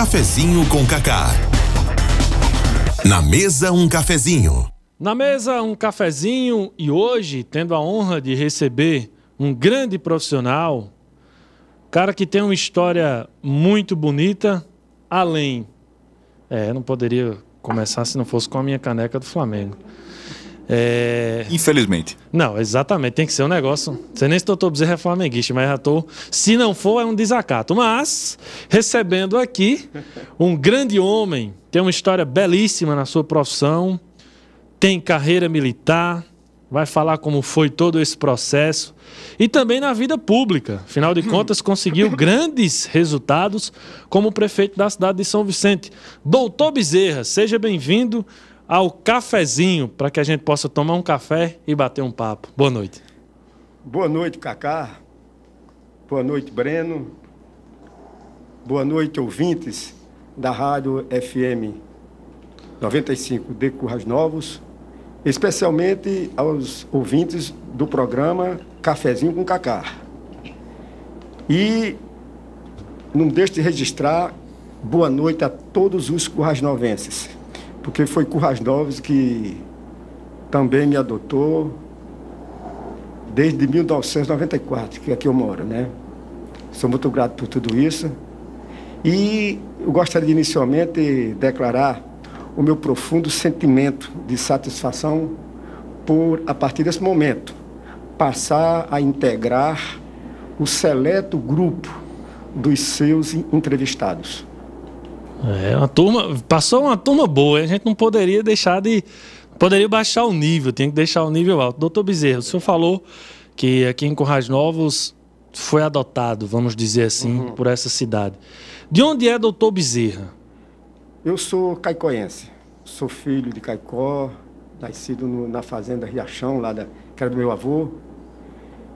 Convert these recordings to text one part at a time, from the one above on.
Cafezinho com Cacá. Na mesa um cafezinho. Na mesa um cafezinho e hoje tendo a honra de receber um grande profissional, cara que tem uma história muito bonita, além. É, não poderia começar se não fosse com a minha caneca do Flamengo. É... Infelizmente. Não, exatamente. Tem que ser um negócio. Sei nem se doutor Bezerra é flamenguista, mas já tô. Se não for, é um desacato. Mas, recebendo aqui um grande homem, tem uma história belíssima na sua profissão, tem carreira militar, vai falar como foi todo esse processo e também na vida pública. Afinal de contas, conseguiu grandes resultados como prefeito da cidade de São Vicente. Doutor Bezerra, seja bem-vindo ao cafezinho para que a gente possa tomar um café e bater um papo. Boa noite. Boa noite, Cacá. Boa noite, Breno. Boa noite, ouvintes da Rádio FM 95 de Currais Novos, especialmente aos ouvintes do programa Cafezinho com Cacá. E não deixe de registrar boa noite a todos os currais novenses porque foi Currais Novos que também me adotou desde 1994, que é aqui eu moro, né? Sou muito grato por tudo isso. E eu gostaria de inicialmente declarar o meu profundo sentimento de satisfação por, a partir desse momento, passar a integrar o seleto grupo dos seus entrevistados. É, uma turma. Passou uma turma boa, a gente não poderia deixar de. Poderia baixar o nível, tem que deixar o nível alto. Doutor Bezerra, o senhor falou que aqui em Currais Novos foi adotado, vamos dizer assim, uhum. por essa cidade. De onde é doutor Bezerra? Eu sou caicoense. Sou filho de Caicó, nascido no, na fazenda Riachão, lá da, que era do meu avô.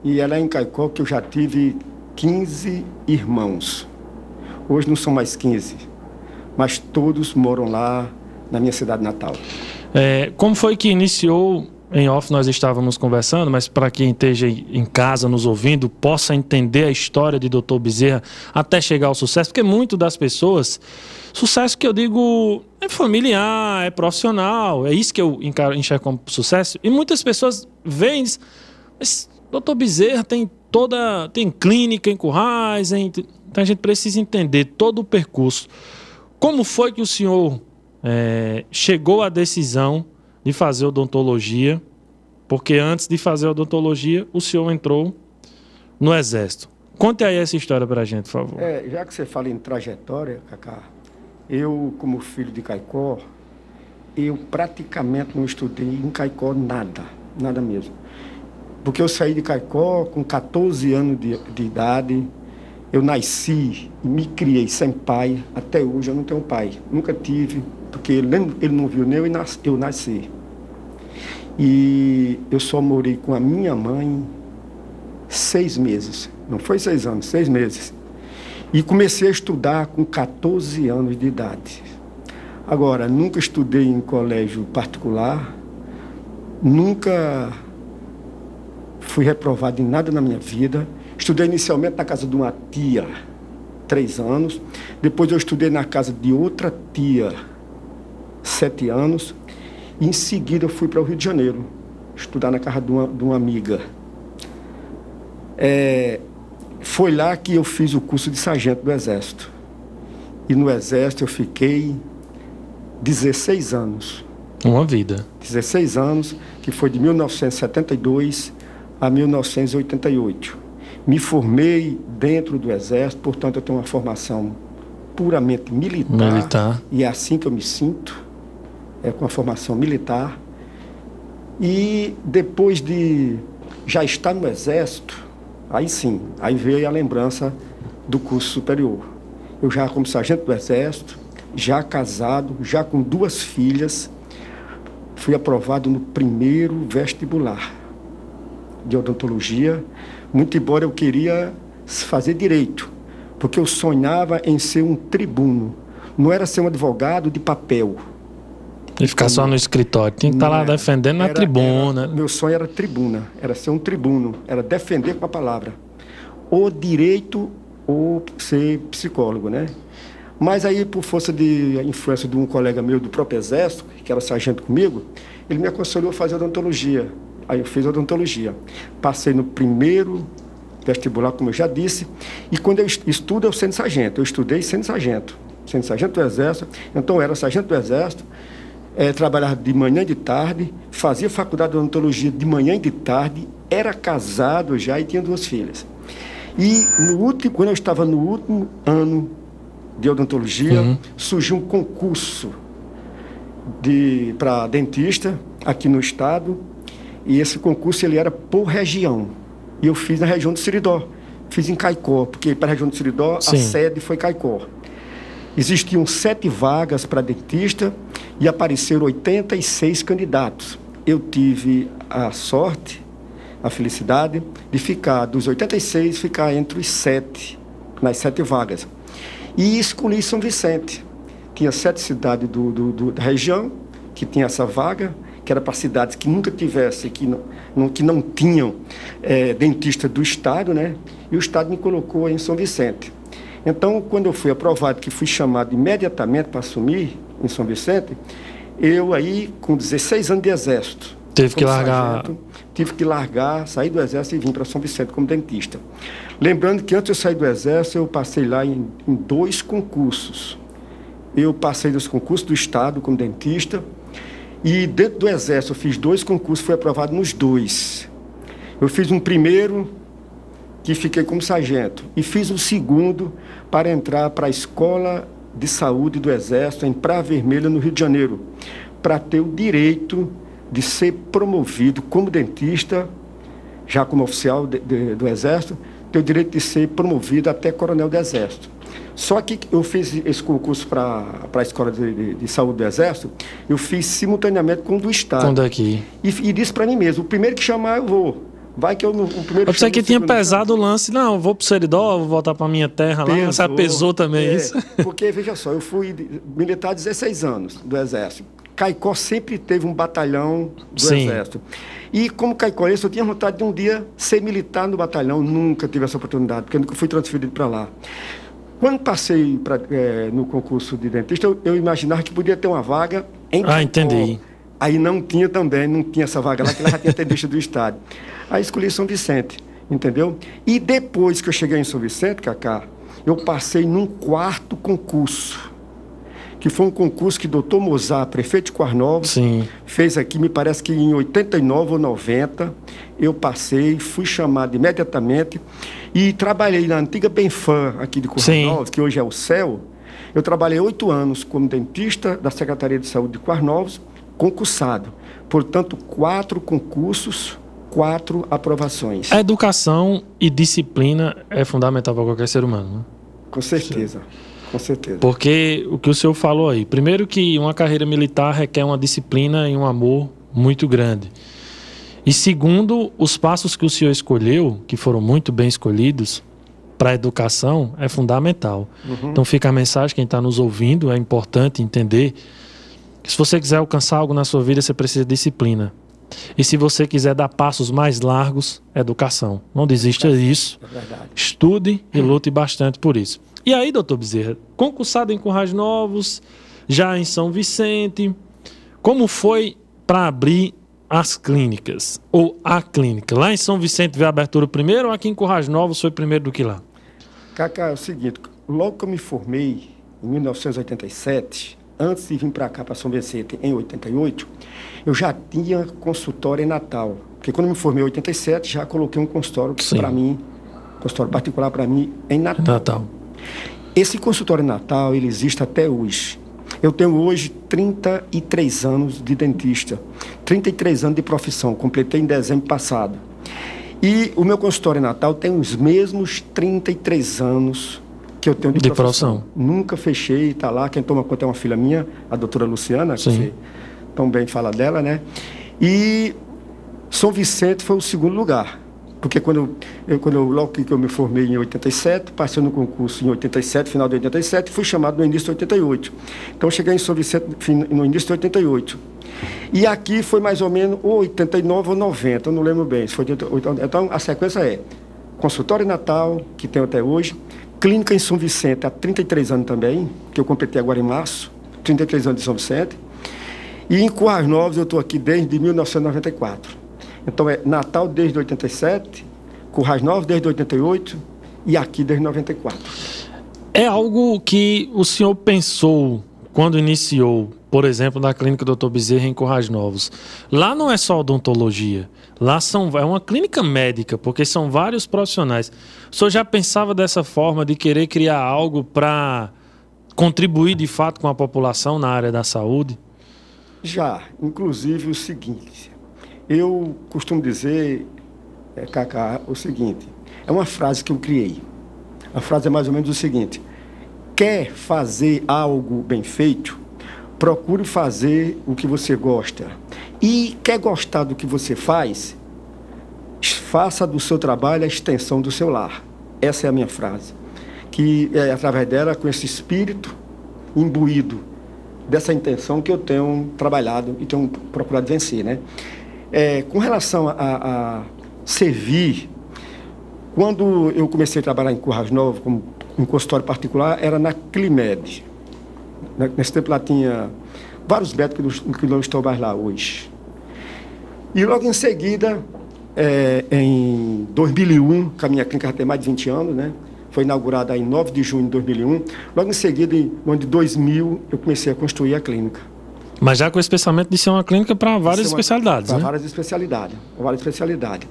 E é lá em Caicó que eu já tive 15 irmãos. Hoje não são mais 15 mas todos moram lá na minha cidade natal. É, como foi que iniciou? Em off nós estávamos conversando, mas para quem esteja em casa nos ouvindo, possa entender a história de Dr. Bezerra até chegar ao sucesso, porque muito das pessoas, sucesso que eu digo é familiar, é profissional, é isso que eu enxergo como sucesso, e muitas pessoas veem, mas Dr. Bezerra tem toda, tem clínica em Currais, em, então a gente precisa entender todo o percurso. Como foi que o senhor é, chegou à decisão de fazer odontologia? Porque antes de fazer odontologia, o senhor entrou no Exército. Conte aí essa história para a gente, por favor. É, já que você fala em trajetória, Cacá, eu, como filho de Caicó, eu praticamente não estudei em Caicó nada, nada mesmo. Porque eu saí de Caicó com 14 anos de, de idade, eu nasci e me criei sem pai, até hoje eu não tenho pai. Nunca tive, porque ele, ele não viu nem eu, eu nasci. E eu só morei com a minha mãe seis meses. Não foi seis anos, seis meses. E comecei a estudar com 14 anos de idade. Agora, nunca estudei em colégio particular, nunca fui reprovado em nada na minha vida. Estudei inicialmente na casa de uma tia, três anos. Depois eu estudei na casa de outra tia, sete anos. E em seguida eu fui para o Rio de Janeiro, estudar na casa de uma, de uma amiga. É, foi lá que eu fiz o curso de sargento do Exército. E no Exército eu fiquei 16 anos. Uma vida. 16 anos, que foi de 1972 a 1988. Me formei dentro do Exército, portanto, eu tenho uma formação puramente militar. Militar. E é assim que eu me sinto, é com a formação militar. E depois de já estar no Exército, aí sim, aí veio a lembrança do curso superior. Eu já como sargento do Exército, já casado, já com duas filhas, fui aprovado no primeiro vestibular de odontologia muito embora eu queria fazer direito, porque eu sonhava em ser um tribuno. Não era ser um advogado de papel. E ficar só no escritório. Tinha que estar tá lá defendendo na tribuna. Era, meu sonho era tribuna, era ser um tribuno, era defender com a palavra. Ou direito ou ser psicólogo, né? Mas aí, por força de influência de um colega meu do próprio Exército, que era sargento comigo, ele me aconselhou a fazer odontologia. Aí eu fiz odontologia. Passei no primeiro vestibular, como eu já disse, e quando eu estudo, eu sendo sargento. Eu estudei sendo sargento, sendo sargento do Exército. Então, eu era sargento do Exército, é, trabalhava de manhã e de tarde, fazia faculdade de odontologia de manhã e de tarde, era casado já e tinha duas filhas. E no último, quando eu estava no último ano de odontologia, uhum. surgiu um concurso de para dentista aqui no estado, e esse concurso ele era por região. E eu fiz na região do Siridó. Fiz em Caicó, porque para a região do Siridó Sim. a sede foi Caicó. Existiam sete vagas para dentista e apareceram 86 candidatos. Eu tive a sorte, a felicidade de ficar dos 86, ficar entre os sete, nas sete vagas. E escolhi São Vicente. Tinha sete cidades do, do, do da região que tinha essa vaga, que era para cidades que nunca tivessem, que não, não que não tinham é, dentista do Estado, né? E o Estado me colocou em São Vicente. Então, quando eu fui aprovado, que fui chamado imediatamente para assumir em São Vicente, eu aí, com 16 anos de exército. Teve que largar. Sargento, tive que largar, sair do exército e vim para São Vicente como dentista. Lembrando que antes de eu sair do exército, eu passei lá em, em dois concursos. Eu passei nos concursos do Estado como dentista e dentro do exército eu fiz dois concursos, fui aprovado nos dois. Eu fiz um primeiro que fiquei como sargento e fiz o um segundo para entrar para a escola de saúde do exército em Praia Vermelha no Rio de Janeiro, para ter o direito de ser promovido como dentista, já como oficial de, de, do exército, ter o direito de ser promovido até coronel do Exército. Só que eu fiz esse concurso para a Escola de, de, de, Saúde do Exército, eu fiz simultaneamente com o do Estado. Com daqui. E, e disse para mim mesmo, o primeiro que chamar eu vou. Vai que eu o primeiro. Eu pensei que tinha pesado o lance. Não, vou pro Seridó, vou voltar para minha terra pesou, lá. Você pesou também é, isso? Porque, veja só, eu fui militar 16 anos do Exército. Caicó sempre teve um batalhão do Sim. Exército. E como caicoense, eu tinha vontade de um dia ser militar no batalhão, nunca tive essa oportunidade, porque nunca fui transferido para lá. Quando passei pra, é, no concurso de dentista, eu, eu, imaginava que podia ter uma vaga em Ah, entendi. Aí não tinha também, não tinha essa vaga lá, que lá já tinha dentista do estado. Aí escolhi São Vicente, entendeu? E depois que eu cheguei em São Vicente, Cacá, eu passei num quarto concurso que foi um concurso que o doutor Mozart, prefeito de Quarnova, fez aqui, me parece que em 89 ou 90. Eu passei, fui chamado imediatamente e trabalhei na antiga Benfam aqui de Quarnovos, que hoje é o CEL. Eu trabalhei oito anos como dentista da Secretaria de Saúde de Quarnovos, concursado. Portanto, quatro concursos, quatro aprovações. A educação e disciplina é fundamental para qualquer ser humano, né? Com certeza. Sim. Com certeza. Porque o que o senhor falou aí, primeiro que uma carreira militar requer uma disciplina e um amor muito grande. E segundo, os passos que o senhor escolheu, que foram muito bem escolhidos, para a educação é fundamental. Uhum. Então fica a mensagem, quem está nos ouvindo, é importante entender que se você quiser alcançar algo na sua vida, você precisa de disciplina. E se você quiser dar passos mais largos, educação. Não desista disso. É Estude e lute bastante por isso. E aí, doutor Bezerra, concursado em Currais Novos, já em São Vicente, como foi para abrir as clínicas? Ou a clínica? Lá em São Vicente veio a abertura primeiro ou aqui em Currais Novos foi primeiro do que lá? Cacá, é o seguinte, logo que eu me formei, em 1987, antes de vir para cá, para São Vicente, em 88, eu já tinha consultório em Natal. Porque quando eu me formei em 87, já coloquei um consultório para mim, consultório particular para mim em Natal. Natal. Esse consultório natal, ele existe até hoje. Eu tenho hoje 33 anos de dentista, 33 anos de profissão, completei em dezembro passado. E o meu consultório natal tem os mesmos 33 anos que eu tenho de, de profissão. profissão. Nunca fechei, está lá. Quem toma conta é uma filha minha, a doutora Luciana, Sim. que você tão bem fala dela, né? E São Vicente foi o segundo lugar. Porque quando eu, quando eu, logo que eu me formei em 87, passei no concurso em 87, final de 87, fui chamado no início de 88. Então cheguei em São Vicente no início de 88. E aqui foi mais ou menos 89 ou 90, eu não lembro bem. Foi então a sequência é consultório natal, que tem até hoje, clínica em São Vicente há 33 anos também, que eu completei agora em março, 33 anos de São Vicente. E em Currais Novos eu estou aqui desde 1994. Então é Natal desde 87, Currais Novos desde 88 e aqui desde 94. É algo que o senhor pensou quando iniciou, por exemplo, na clínica Dr. Bezerra em Currais Novos. Lá não é só odontologia, lá são, é uma clínica médica, porque são vários profissionais. O senhor já pensava dessa forma de querer criar algo para contribuir de fato com a população na área da saúde? Já, inclusive o seguinte, eu costumo dizer, é, Cacá, o seguinte: é uma frase que eu criei. A frase é mais ou menos o seguinte: quer fazer algo bem feito, procure fazer o que você gosta. E quer gostar do que você faz, faça do seu trabalho a extensão do seu lar. Essa é a minha frase. Que é através dela, com esse espírito imbuído dessa intenção que eu tenho trabalhado e tenho procurado vencer, né? É, com relação a, a, servir, quando eu comecei a trabalhar em Currais Novo, como um consultório particular, era na Climed. Nesse tempo lá tinha vários médicos que não estão mais lá hoje. E logo em seguida, é, em 2001, que a minha clínica já tem mais de 20 anos, né? Foi inaugurada em 9 de junho de 2001. Logo em seguida, em ano de 2000, eu comecei a construir a clínica. Mas já com esse pensamento de ser uma clínica para várias uma, especialidades, Para né? várias especialidades, várias especialidades.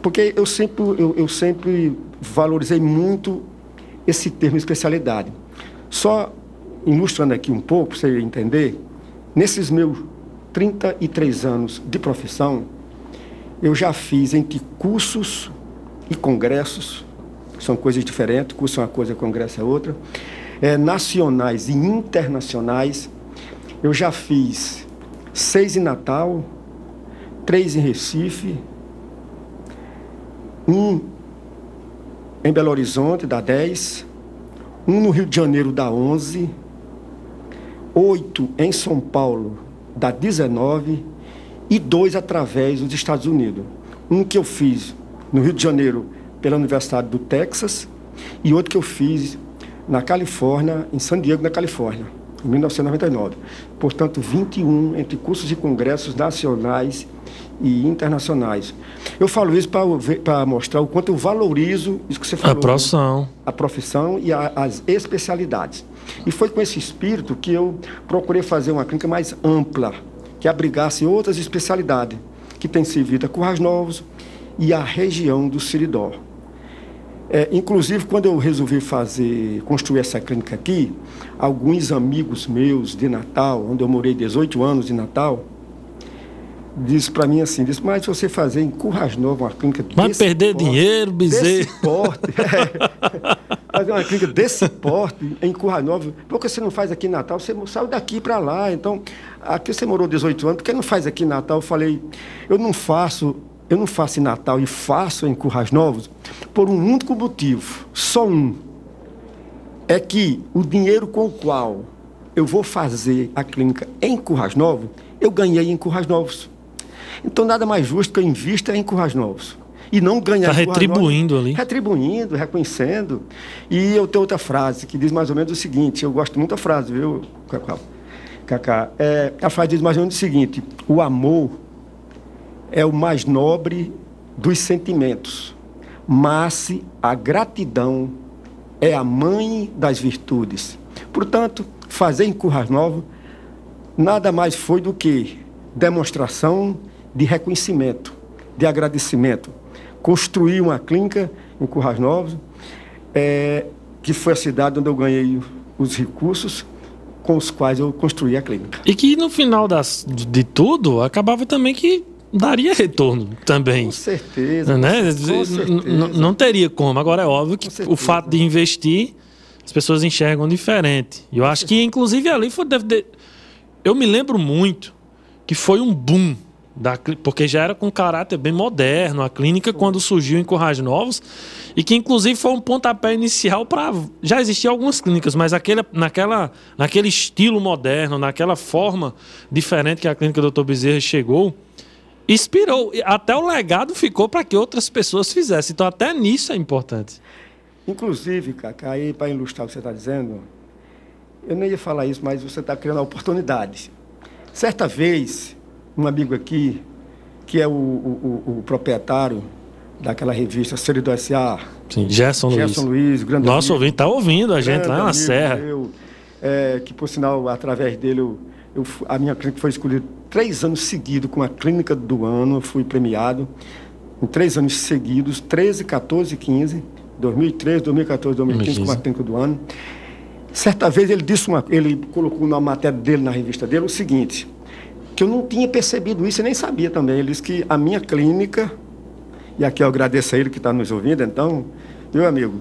Porque eu sempre, eu, eu sempre valorizei muito esse termo especialidade. Só ilustrando aqui um pouco, para você entender, nesses meus 33 anos de profissão, eu já fiz entre cursos e congressos, são coisas diferentes, curso é uma coisa, congresso é outra, é, nacionais e internacionais, eu já fiz seis em Natal, três em Recife, um em Belo Horizonte, da 10, um no Rio de Janeiro, da 11, oito em São Paulo, da 19, e dois através dos Estados Unidos. Um que eu fiz no Rio de Janeiro pela Universidade do Texas e outro que eu fiz na Califórnia, em San Diego, na Califórnia em 1999. Portanto, 21 entre cursos e congressos nacionais e internacionais. Eu falo isso para mostrar o quanto eu valorizo isso que você falou. A profissão. Né? A profissão e a, as especialidades. E foi com esse espírito que eu procurei fazer uma clínica mais ampla, que abrigasse outras especialidades, que tem servido a Currais Novos e a região do Siridó. É, inclusive, quando eu resolvi fazer, construir essa clínica aqui, alguns amigos meus de Natal, onde eu morei 18 anos de Natal, disse para mim assim, disse, mas se você fazer em Curras Nova uma clínica Vai perder porte, dinheiro, bezerro. Desse porte, é, fazer uma clínica desse porte em Curras Nova, por que você não faz aqui em Natal? Você saiu daqui para lá, então, aqui você morou 18 anos, por que não faz aqui em Natal? Eu falei, eu não faço eu não faço em Natal e faço em Currais Novos por um único motivo, só um. É que o dinheiro com o qual eu vou fazer a clínica em Currais Novos, eu ganhei em Currais Novos. Então nada mais justo que eu invista em Currais Novos. E não ganhar Está retribuindo Novos, ali. Retribuindo, reconhecendo. E eu tenho outra frase que diz mais ou menos o seguinte, eu gosto muito da frase, viu, Cacá? Cacá. É, a frase diz mais ou menos o seguinte, o amor é o mais nobre dos sentimentos, mas a gratidão é a mãe das virtudes. Portanto, fazer em Currais Novos nada mais foi do que demonstração de reconhecimento, de agradecimento. Construir uma clínica em Currais Novos, é, que foi a cidade onde eu ganhei os recursos com os quais eu construí a clínica. E que no final das, de tudo, acabava também que daria retorno também. Com certeza. Né? Com certeza. Não teria como. Agora é óbvio que o fato de investir, as pessoas enxergam diferente. E eu acho que, inclusive, ali foi. Eu me lembro muito que foi um boom. Da, porque já era com caráter bem moderno, a clínica quando surgiu em Corrais Novos, e que inclusive foi um pontapé inicial para. Já existiam algumas clínicas, mas aquele, naquela, naquele estilo moderno, naquela forma diferente que a clínica do Dr. Bezerra chegou, inspirou. Até o legado ficou para que outras pessoas fizessem. Então, até nisso é importante. Inclusive, Cacá, aí para ilustrar o que você está dizendo, eu não ia falar isso, mas você está criando oportunidades. Certa vez, um amigo aqui, que é o, o, o, proprietário daquela revista Série do S.A. Sim, Gerson, Gerson Luiz. Luiz grande Nosso ouvinte está ouvindo a gente lá na Serra. Eu, é, que, por sinal, através dele, eu, eu, a minha clínica foi escolhida três anos seguidos com a clínica do ano, fui premiado em três anos seguidos, 13, 14 15, 2013, 2014, 2015, com a clínica do ano. Certa vez ele disse uma, ele colocou na matéria dele, na revista dele, o seguinte, que eu não tinha percebido isso e nem sabia também. Ele disse que a minha clínica, e aqui eu agradeço a ele que está nos ouvindo, então, meu amigo,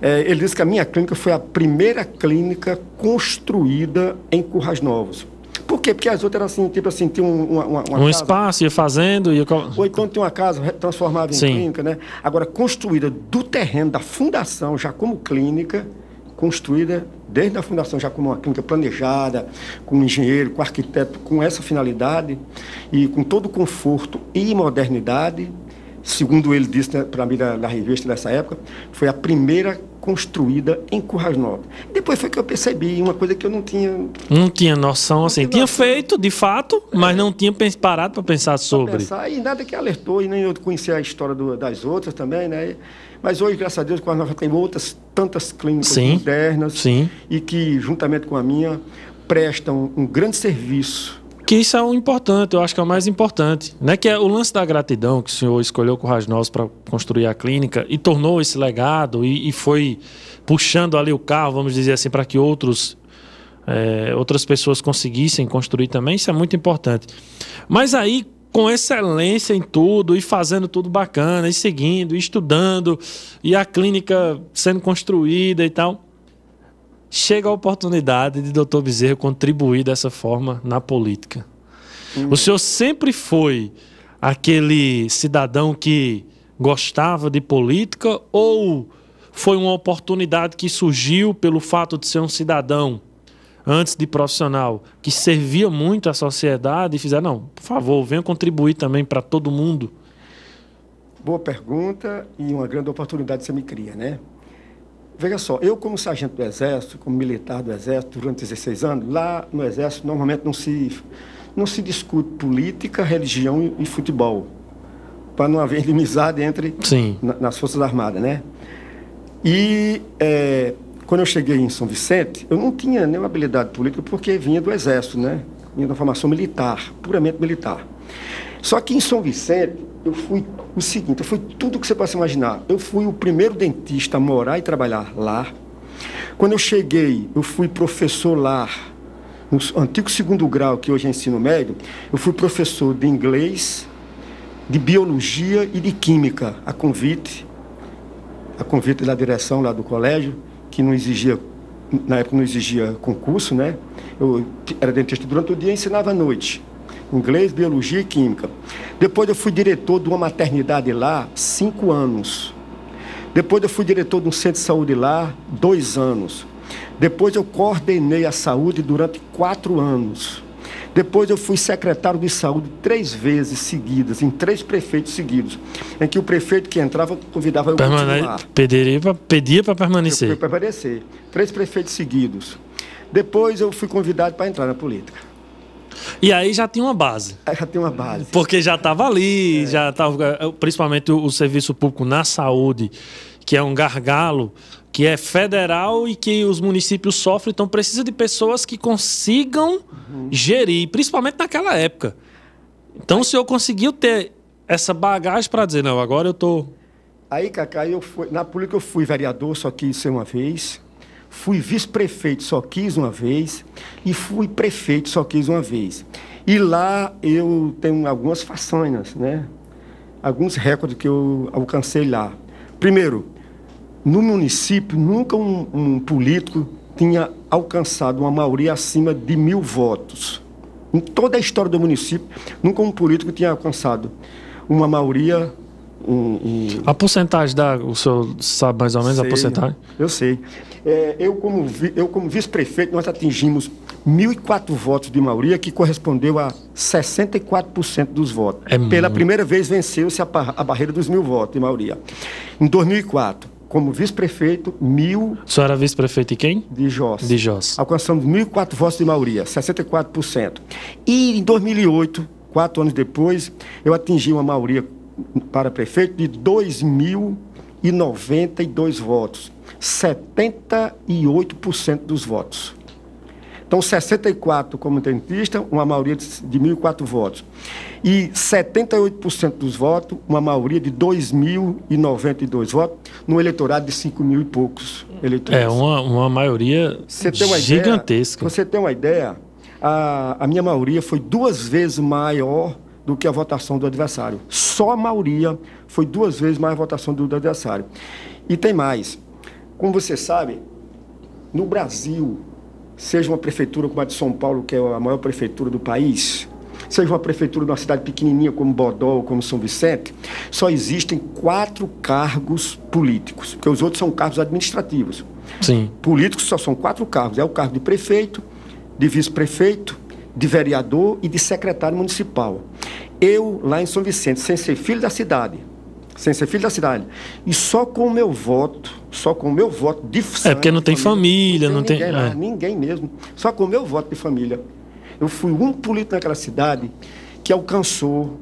é, ele disse que a minha clínica foi a primeira clínica construída em Currais Novos. Por quê? Porque as outras eram assim, tipo assim, tinha uma, uma, uma um casa, espaço, ia fazendo, ia... Ou então tinha uma casa, transformava em Sim. clínica, né? Agora, construída do terreno, da fundação, já como clínica, construída desde a fundação, já como uma clínica planejada, com um engenheiro, com um arquiteto, com essa finalidade e com todo o conforto e modernidade, segundo ele disse né, para mim na, na, revista nessa época, foi a primeira construída em Currais Novos. Depois foi que eu percebi uma coisa que eu não tinha. Não tinha noção assim. Tinha, tinha noção. feito, de fato, mas não tinha parado para pensar sobre. Pensar, e nada que alertou, e nem eu conhecia a história do, das outras também, né? Mas hoje, graças a Deus, Currais Novos tem outras tantas clínicas sim, modernas sim. e que, juntamente com a minha, prestam um grande serviço que isso é o importante, eu acho que é o mais importante. Né? Que é o lance da gratidão que o senhor escolheu com o Rasnos para construir a clínica e tornou esse legado e, e, foi puxando ali o carro, vamos dizer assim, para que outros, é, outras pessoas conseguissem construir também. Isso é muito importante. Mas aí, com excelência em tudo e fazendo tudo bacana, e seguindo, e estudando, e a clínica sendo construída e tal chega a oportunidade de doutor Bezerra contribuir dessa forma na política. Uhum. O senhor sempre foi aquele cidadão que gostava de política ou foi uma oportunidade que surgiu pelo fato de ser um cidadão antes de profissional que servia muito à sociedade e fizer não, por favor, venha contribuir também para todo mundo? Boa pergunta e uma grande oportunidade você me cria, né? Veja só, eu como sargento do Exército, como militar do Exército durante 16 anos, lá no Exército normalmente não se, não se discute política, religião e, futebol, para não haver inimizade entre na, nas Forças Armadas, né? E é, quando eu cheguei em São Vicente, eu não tinha nenhuma habilidade política porque vinha do Exército, né? Vinha da formação militar, puramente militar. Só que em São Vicente, eu fui o seguinte, eu fui tudo que você possa imaginar. Eu fui o primeiro dentista a morar e trabalhar lá. Quando eu cheguei, eu fui professor lá, no antigo segundo grau, que hoje é ensino médio, eu fui professor de inglês, de biologia e de química, a convite, a convite da direção lá do colégio, que não exigia, na época não exigia concurso, né? Eu era dentista durante o dia e ensinava à noite inglês, biologia e química. Depois eu fui diretor de uma maternidade lá, cinco anos. Depois eu fui diretor de um centro de saúde lá, dois anos. Depois eu coordenei a saúde durante quatro anos. Depois eu fui secretário de saúde três vezes seguidas, em três prefeitos seguidos, em que o prefeito que entrava convidava eu a continuar. Pedia para permanecer. Para permanecer. Três prefeitos seguidos. Depois eu fui convidado para entrar na política. E aí já tinha uma base. Já tinha uma base. Porque já estava ali, é. já estava. Principalmente o, o, serviço público na saúde, que é um gargalo, que é federal e que os municípios sofrem, então precisa de pessoas que consigam uhum. gerir, principalmente naquela época. Então o senhor conseguiu ter essa bagagem para dizer, não, agora eu tô. Aí, Cacá, eu fui, na política eu fui vereador, só quis ser uma vez. Fui vice-prefeito, só quis uma vez. E fui prefeito, só quis uma vez. E lá eu tenho algumas façanhas, né? Alguns recordes que eu alcancei lá. Primeiro, no município, nunca um, um político tinha alcançado uma maioria acima de mil votos. Em toda a história do município, nunca um político tinha alcançado uma maioria a porcentagem da. O senhor sabe mais ou menos sei, a porcentagem? Eu sei. É, eu, como, eu, como vice-prefeito, nós atingimos 1.004 votos de maioria, que correspondeu a 64% dos votos. É Pela primeira vez venceu-se a, a, barreira dos mil votos de maioria. Em 2004, como vice-prefeito, mil. Senhor era vice-prefeito de quem? De Jos. De Jos. Alcançamos 1.004 votos de maioria, 64%. E em 2008, quatro anos depois, eu atingi uma maioria para prefeito de 2.092 votos, 78% dos votos. Então, 64 como dentista, uma maioria de 1.004 votos. E 78% dos votos, uma maioria de 2.092 votos, no eleitorado de 5 mil e poucos eleitores. É, uma, uma maioria você uma gigantesca. Ideia, você tem uma ideia, a, a minha maioria foi duas vezes maior do que a votação do adversário. Só a maioria foi duas vezes mais a votação do adversário. E tem mais. Como você sabe, no Brasil, seja uma prefeitura como a de São Paulo, que é a maior prefeitura do país, seja uma prefeitura de uma cidade pequenininha como Bodó ou como São Vicente, só existem quatro cargos políticos, porque os outros são cargos administrativos. Sim. Políticos só são quatro cargos: é o cargo de prefeito, de vice-prefeito, de vereador e de secretário municipal. Eu, lá em São Vicente, sem ser filho da cidade, sem ser filho da cidade. E só com o meu voto, só com o meu voto de sangue, É porque não tem família, não tem. Ninguém, não tem, é. ninguém mesmo. Só com o meu voto de família. Eu fui um político naquela cidade que alcançou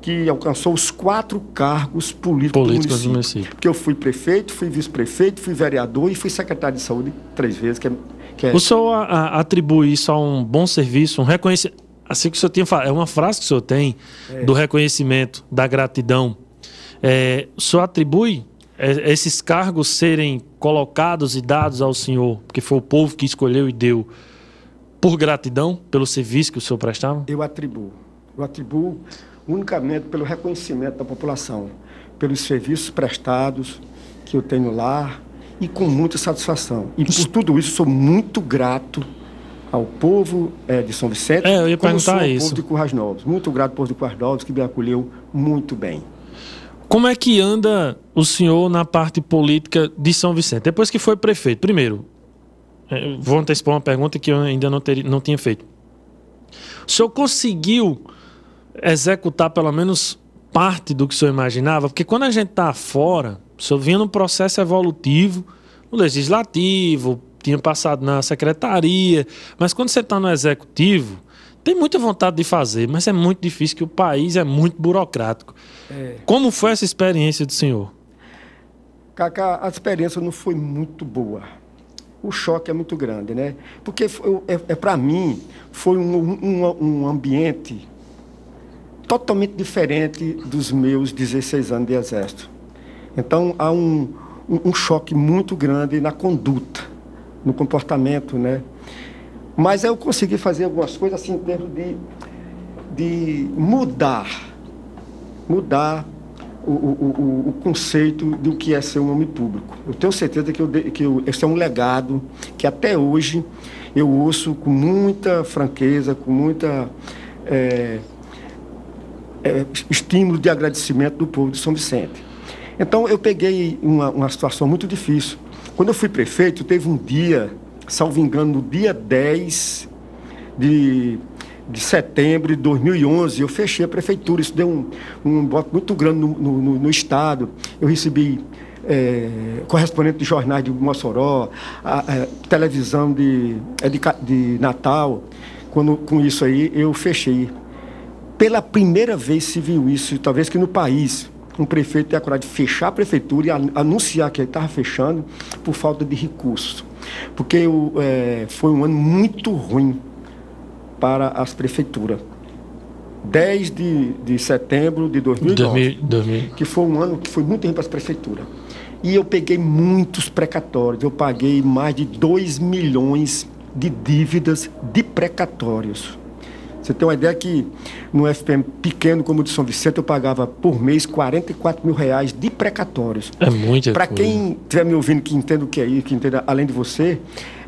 que alcançou os quatro cargos políticos, políticos do, município. do município. Porque eu fui prefeito, fui vice-prefeito, fui vereador e fui secretário de saúde três vezes. Que é, que é... O senhor a, a, atribui isso a um bom serviço, um reconhecimento. Assim que o senhor tinha falado, é uma frase que o senhor tem é. do reconhecimento, da gratidão. É, o senhor atribui esses cargos serem colocados e dados ao senhor, porque foi o povo que escolheu e deu, por gratidão pelo serviço que o senhor prestava? Eu atribuo. Eu atribuo unicamente pelo reconhecimento da população, pelos serviços prestados que eu tenho lá e com muita satisfação. E por tudo isso, sou muito grato ao povo é, de São Vicente, é, eu ia como perguntar sou isso. povo de Currais Novos. Muito grato ao povo de Currais Novos, que me acolheu muito bem. Como é que anda o senhor na parte política de São Vicente? Depois que foi prefeito, primeiro, é, vou antecipar uma pergunta que eu ainda não, ter, não tinha feito. O senhor conseguiu executar pelo menos parte do que o senhor imaginava? Porque quando a gente está fora, o senhor vinha num processo evolutivo, no legislativo, tinha passado na secretaria, mas quando você está no executivo, tem muita vontade de fazer, mas é muito difícil, que o país é muito burocrático. É. Como foi essa experiência do senhor? Cacá, a experiência não foi muito boa. O choque é muito grande, né? Porque é, é para mim foi um, um, um ambiente totalmente diferente dos meus 16 anos de exército. Então há um, um choque muito grande na conduta, no comportamento, né? Mas eu consegui fazer algumas coisas assim, em termos de, de mudar, mudar o, o, o, conceito do que é ser um homem público. Eu tenho certeza que, eu, que eu, esse é um legado que até hoje eu ouço com muita franqueza, com muita é, é, estímulo de agradecimento do povo de São Vicente. Então eu peguei uma, uma situação muito difícil. Quando eu fui prefeito, teve um dia salvo engano, no dia 10 de, de setembro de 2011, eu fechei a prefeitura. Isso deu um, um voto muito grande no, no, no Estado. Eu recebi é, correspondente de jornais de Mossoró, a, a televisão de, é de, de Natal. Quando, com isso aí, eu fechei. Pela primeira vez se viu isso, talvez que no país, um prefeito ter a coragem de fechar a prefeitura e anunciar que ele estava fechando por falta de recursos porque é, foi um ano muito ruim para as prefeituras. 10 de, de setembro de 2009, 2000. que foi um ano que foi muito ruim para as prefeituras. E eu peguei muitos precatórios, eu paguei mais de 2 milhões de dívidas de precatórios. Você tem uma ideia que no FPM pequeno como o de São Vicente eu pagava por mês 44 mil reais de precatórios. É muito Para quem estiver me ouvindo que entenda o que é isso, que entenda além de você,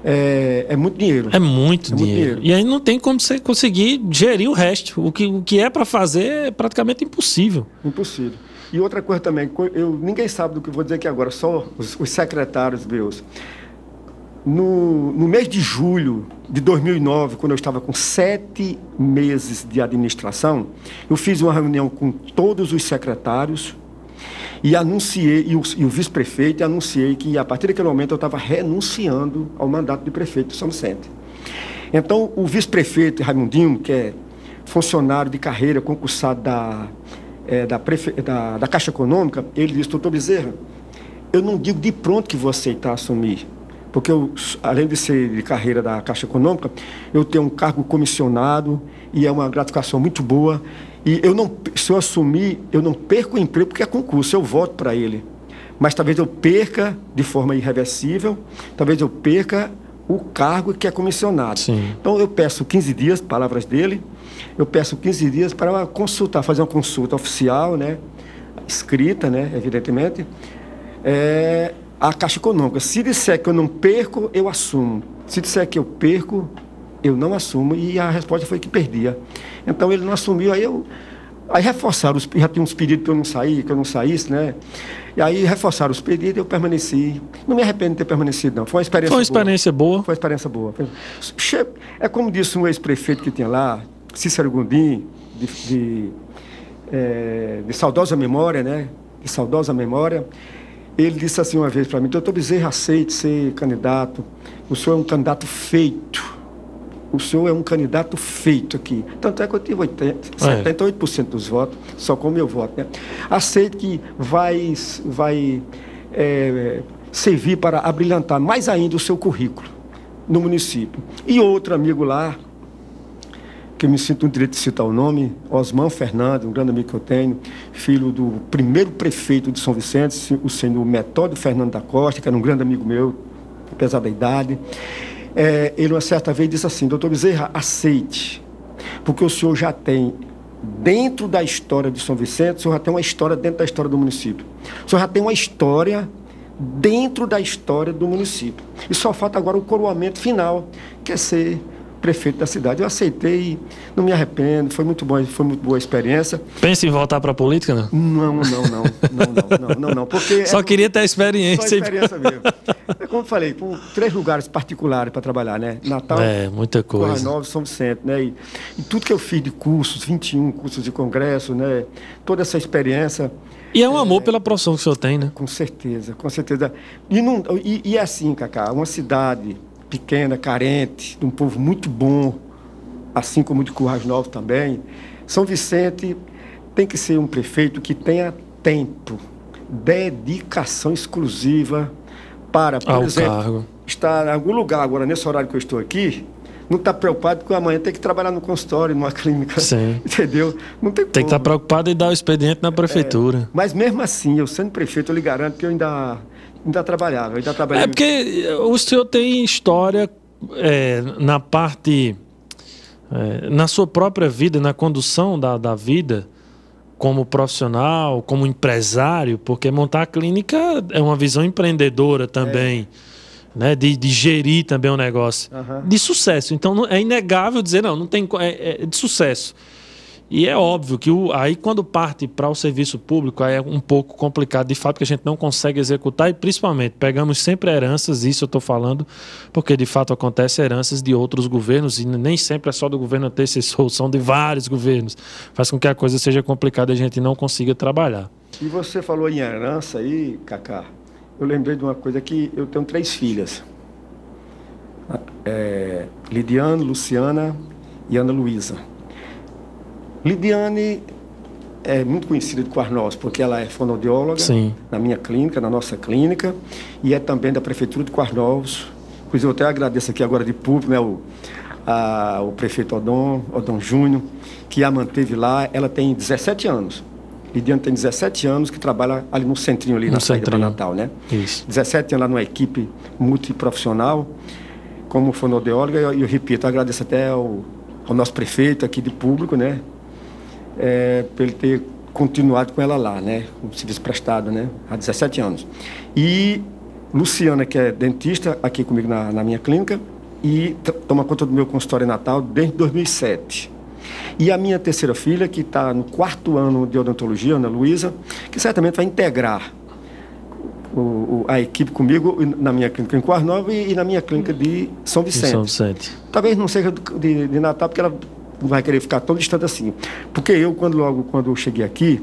é, é muito dinheiro. É muito, é dinheiro. muito dinheiro. E aí não tem como você conseguir gerir o resto. O que, o que é para fazer é praticamente impossível. Impossível. E outra coisa também, eu, ninguém sabe do que eu vou dizer aqui agora, só os, os secretários meus. No, no mês de julho de 2009, quando eu estava com sete meses de administração, eu fiz uma reunião com todos os secretários e anunciei, e o, o vice-prefeito, e anunciei que a partir daquele momento eu estava renunciando ao mandato de prefeito de São Vicente. Então, o vice-prefeito Raimundinho, que é funcionário de carreira concursado da, é, da, prefe... da, da, Caixa Econômica, ele disse, doutor Bezerra, eu não digo de pronto que vou aceitar assumir, porque eu, além de ser de carreira da Caixa Econômica, eu tenho um cargo comissionado e é uma gratificação muito boa. E eu não, se eu assumir, eu não perco o emprego porque é concurso, eu voto para ele. Mas talvez eu perca de forma irreversível, talvez eu perca o cargo que é comissionado. Sim. Então eu peço 15 dias, palavras dele, eu peço 15 dias para consultar, fazer uma consulta oficial, né, escrita, né, evidentemente, é, a Caixa Econômica. Se disser que eu não perco, eu assumo. Se disser que eu perco, eu não assumo. E a resposta foi que perdia. Então ele não assumiu, aí eu. Aí reforçaram, os, já tinha uns pedidos para eu não sair, que eu não saísse, né? E aí reforçaram os pedidos, eu permaneci. Não me arrependo de ter permanecido, não. Foi uma experiência boa. Foi uma experiência boa. boa. Foi uma experiência boa. É como disse um ex-prefeito que tinha lá, Cícero Gondim, de, de, é, de saudosa memória, né? De saudosa memória. Ele disse assim uma vez para mim, doutor Bezerra, aceite ser candidato. O senhor é um candidato feito. O senhor é um candidato feito aqui. Tanto é que eu tive 80, 78% é. dos votos, só com o meu voto. Né? Aceite que vai, vai é, servir para abrilhantar mais ainda o seu currículo no município. E outro amigo lá, que me sinto no direito de citar o nome, Osman Fernando, um grande amigo que eu tenho, filho do primeiro prefeito de São Vicente, o senhor Metódio Fernando da Costa, que era um grande amigo meu, apesar da idade. É, ele uma certa vez disse assim, doutor Bezerra, aceite, porque o senhor já tem, dentro da história de São Vicente, o senhor já tem uma história dentro da história do município. O senhor já tem uma história dentro da história do município. E só falta agora o coroamento final, que é ser prefeito da cidade. Eu aceitei, não me arrependo, foi muito bom, foi muito boa a experiência. Pensa em voltar para a política, não? Não, não, não, não, não, não, não, não porque só é, queria ter a experiência. Só experiência mesmo. É como eu falei, com três lugares particulares para trabalhar, né? Natal, é, muita coisa. Corra Nova, São Vicente, né? E, e, tudo que eu fiz de cursos, 21 cursos de congresso, né? Toda essa experiência. E é um amor é, pela profissão que o senhor tem, né? Com certeza, com certeza. E, não, e, e é assim, Cacá, uma cidade pequena, carente, de um povo muito bom, assim como de Currais Novos também. São Vicente tem que ser um prefeito que tenha tempo, dedicação exclusiva para, por Ao exemplo, cargo. estar em algum lugar agora, nesse horário que eu estou aqui, não está preocupado com amanhã tem que trabalhar no consultório, numa clínica. Sim. Entendeu? Não tem Tem que estar tá preocupado em dar o expediente na prefeitura. É, mas mesmo assim, eu sendo prefeito, eu lhe garanto que eu ainda ainda trabalhava, ainda trabalhava. É porque o senhor tem história é, na parte, é, na sua própria vida, na condução da, da vida, como profissional, como empresário, porque montar a clínica é uma visão empreendedora também. É. Né, de, de, gerir também o um negócio uhum. de sucesso. Então é inegável dizer não, não tem é, é de sucesso. E é óbvio que o, aí quando parte para o serviço público aí é um pouco complicado de fato que a gente não consegue executar e principalmente pegamos sempre heranças, isso eu estou falando, porque de fato acontece heranças de outros governos e nem sempre é só do governo antecessor, são de vários governos. Faz com que a coisa seja complicada e a gente não consiga trabalhar. E você falou em herança aí, Cacá. Eu lembrei de uma coisa que eu tenho três filhas. É, Lidiane, Luciana e Ana Luísa. Lidiane é muito conhecida de Quarnós, porque ela é fonoaudióloga Sim. na minha clínica, na nossa clínica, e é também da Prefeitura de Quarnós. Pois eu até agradeço aqui agora de público, né, o, a, o prefeito Odon, Odon Júnior, que a manteve lá. Ela tem 17 anos. Lidiane tem 17 anos que trabalha ali no centrinho, ali no na saída para Natal, né? Isso. 17 anos lá numa equipe multiprofissional, como fonoaudióloga, e eu, eu repito, agradeço até ao, ao nosso prefeito aqui de público, né? É, para ele ter continuado com ela lá, né? O serviço prestado, né? Há 17 anos. E Luciana, que é dentista aqui comigo na, na minha clínica e toma conta do meu consultório natal desde 2007. E a minha terceira filha, que está no quarto ano de odontologia, Ana Luísa, que certamente vai integrar o, o, a equipe comigo na minha clínica em Quarnova e, e na minha clínica de São Vicente. São Vicente. Talvez não seja de, de Natal, porque ela não vai querer ficar tão distante assim. Porque eu, quando logo quando eu cheguei aqui,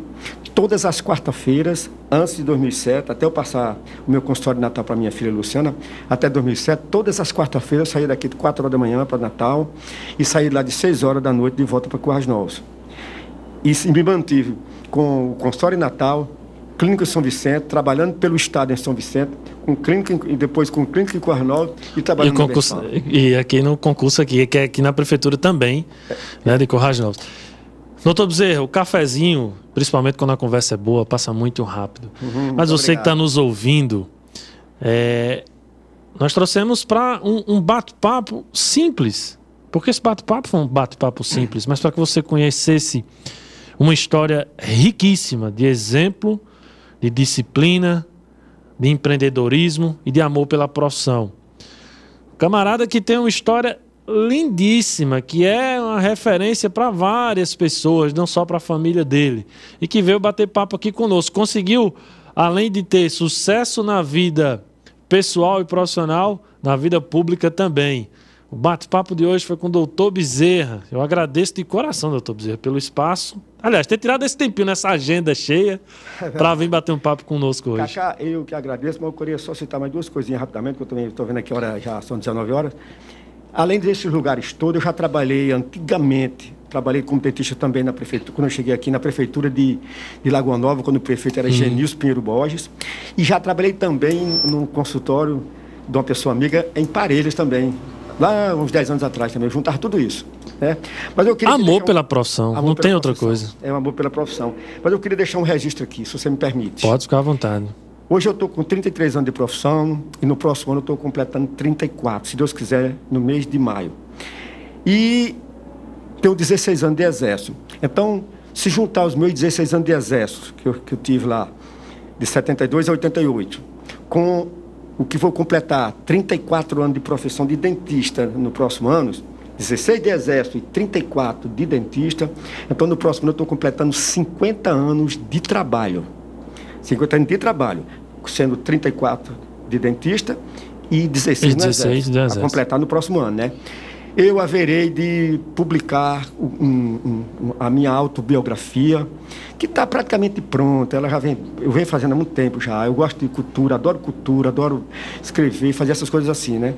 todas as quarta-feiras, antes de 2007, até eu passar o meu consultório de Natal para minha filha Luciana, até 2007, todas as quarta-feiras eu saía daqui de 4 horas da manhã para Natal e saía lá de 6 horas da noite de volta para Currais Novos. E me mantive com o consultório de Natal, Clínica São Vicente, trabalhando pelo Estado em São Vicente, com clínica e depois com clínica em Cornol e trabalhando e, concurso, e aqui no concurso aqui, que é aqui na prefeitura também, é. né, de Corrais Novos. Doutor Bezerra, o cafezinho, principalmente quando a conversa é boa, passa muito rápido. Uhum, Mas você obrigado. que está nos ouvindo, é, nós trouxemos para um, um bate-papo simples. Porque esse bate-papo foi um bate-papo simples, mas para que você conhecesse uma história riquíssima de exemplo de disciplina, de empreendedorismo e de amor pela profissão. Camarada que tem uma história lindíssima, que é uma referência para várias pessoas, não só para a família dele, e que veio bater papo aqui conosco. Conseguiu, além de ter sucesso na vida pessoal e profissional, na vida pública também. O bate-papo de hoje foi com o doutor Bezerra. Eu agradeço de coração, doutor Bezerra, pelo espaço. Aliás, ter tirado esse tempinho nessa agenda cheia é para vir bater um papo conosco hoje. Cacá, eu que agradeço, mas eu queria só citar mais duas coisinhas rapidamente, que eu também estou vendo aqui, hora, já são 19 horas. Além desses lugares todos, eu já trabalhei antigamente, trabalhei como dentista também na prefeitura, quando eu cheguei aqui na prefeitura de, de Lagoa Nova, quando o prefeito era hum. Genilson Pinheiro Borges. E já trabalhei também no consultório de uma pessoa amiga em Parelhas também, lá uns 10 anos atrás também, juntar tudo isso. Né? Mas eu queria amor pela profissão, amor não tem outra coisa. É um amor pela profissão. Mas eu queria deixar um registro aqui, se você me permite. Pode ficar à vontade. Hoje eu estou com 33 anos de profissão e no próximo ano eu estou completando 34, se Deus quiser, no mês de maio. E tenho 16 anos de exército. Então, se juntar os meus 16 anos de exército, que eu, que eu tive lá, de 72 a 88, com o que vou completar 34 anos de profissão de dentista no próximo ano, 16 de exército e 34 de dentista. Então, no próximo ano, eu estou completando 50 anos de trabalho. 50 anos de trabalho, sendo 34 de dentista e 16, e 16 no exército, exército. completar no próximo ano, né? Eu haverei de publicar um, um, a minha autobiografia, que está praticamente pronta. Ela já vem, eu venho fazendo há muito tempo já. Eu gosto de cultura, adoro cultura, adoro escrever, fazer essas coisas assim, né?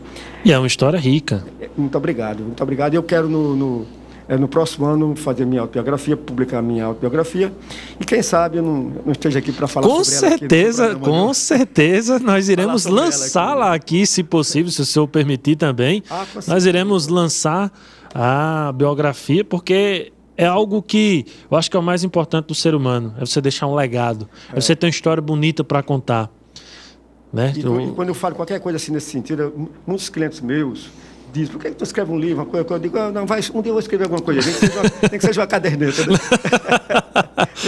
E é uma história rica. Muito obrigado, muito obrigado. Eu quero no, no é, no próximo ano fazer minha autobiografia, publicar minha autobiografia. E quem sabe eu não, não esteja aqui para falar com sobre certeza, ela. Com né? certeza, nós iremos lançá-la aqui, aqui, se possível, se o senhor permitir também. Ah, nós iremos lançar a biografia, porque é algo que eu acho que é o mais importante do ser humano. É você deixar um legado. É, é você ter uma história bonita para contar. Né? E, e, quando eu falo qualquer coisa assim nesse sentido, muitos clientes meus diz, por que, que tu escreve um livro, uma coisa? Eu digo, ah, não, vai, um dia eu vou escrever alguma coisa, nem que seja uma, que seja uma caderneta. Né?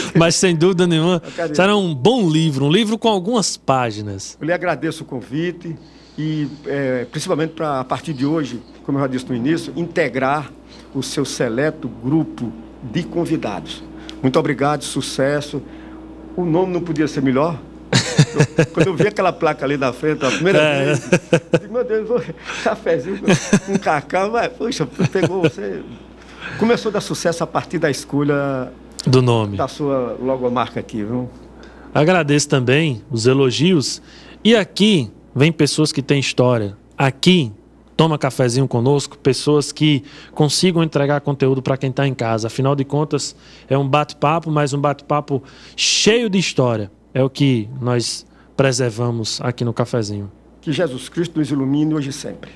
Mas sem dúvida nenhuma, será um bom livro, um livro com algumas páginas. Eu lhe agradeço o convite e, é, principalmente para, a partir de hoje, como eu já disse no início, integrar o seu seleto grupo de convidados. Muito obrigado, sucesso. O nome não podia ser melhor, quando eu vi aquela placa ali na frente, a primeira é. vez, eu disse, meu Deus, vou, cafezinho com cacau, mas, poxa, pegou você. Começou a dar sucesso a partir da escolha do nome. Da sua logomarca aqui, viu? Agradeço também os elogios. E aqui vem pessoas que têm história. Aqui toma cafezinho conosco, pessoas que consigam entregar conteúdo para quem está em casa. Afinal de contas, é um bate-papo, mas um bate-papo cheio de história é o que nós preservamos aqui no cafezinho. Que Jesus Cristo nos ilumine hoje e sempre.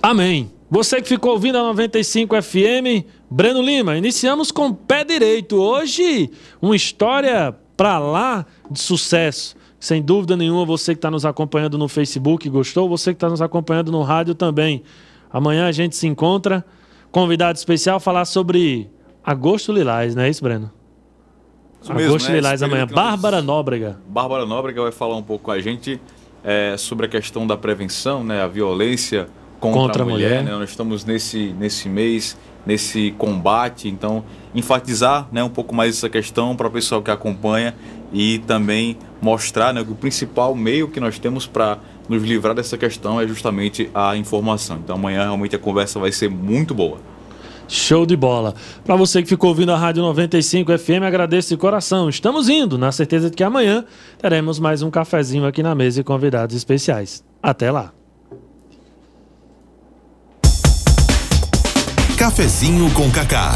Amém. Você que ficou ouvindo a 95 FM, Breno Lima, iniciamos com pé direito. Hoje, uma história para lá de sucesso. Sem dúvida nenhuma, você que está nos acompanhando no Facebook gostou, você que está nos acompanhando no rádio também. Amanhã a gente se encontra. Convidado especial falar sobre agosto lilás, não é isso, Breno? Isso Agosto mesmo, né? Lilás amanhã. Bárbara Nóbrega. Bárbara Nóbrega vai falar um pouco com a gente é, sobre a questão da prevenção, né? A violência contra, contra a mulher. mulher. Né? Nós estamos nesse, nesse mês, nesse combate, então enfatizar né, um pouco mais essa questão para o pessoal que acompanha e também mostrar né, que o principal meio que nós temos para nos livrar dessa questão é justamente a informação. Então amanhã realmente a conversa vai ser muito boa. Show de bola. Para você que ficou ouvindo a Rádio 95 FM, agradeço de coração. Estamos indo, na certeza de que amanhã teremos mais um cafezinho aqui na mesa e convidados especiais. Até lá. Cafezinho com Cacá.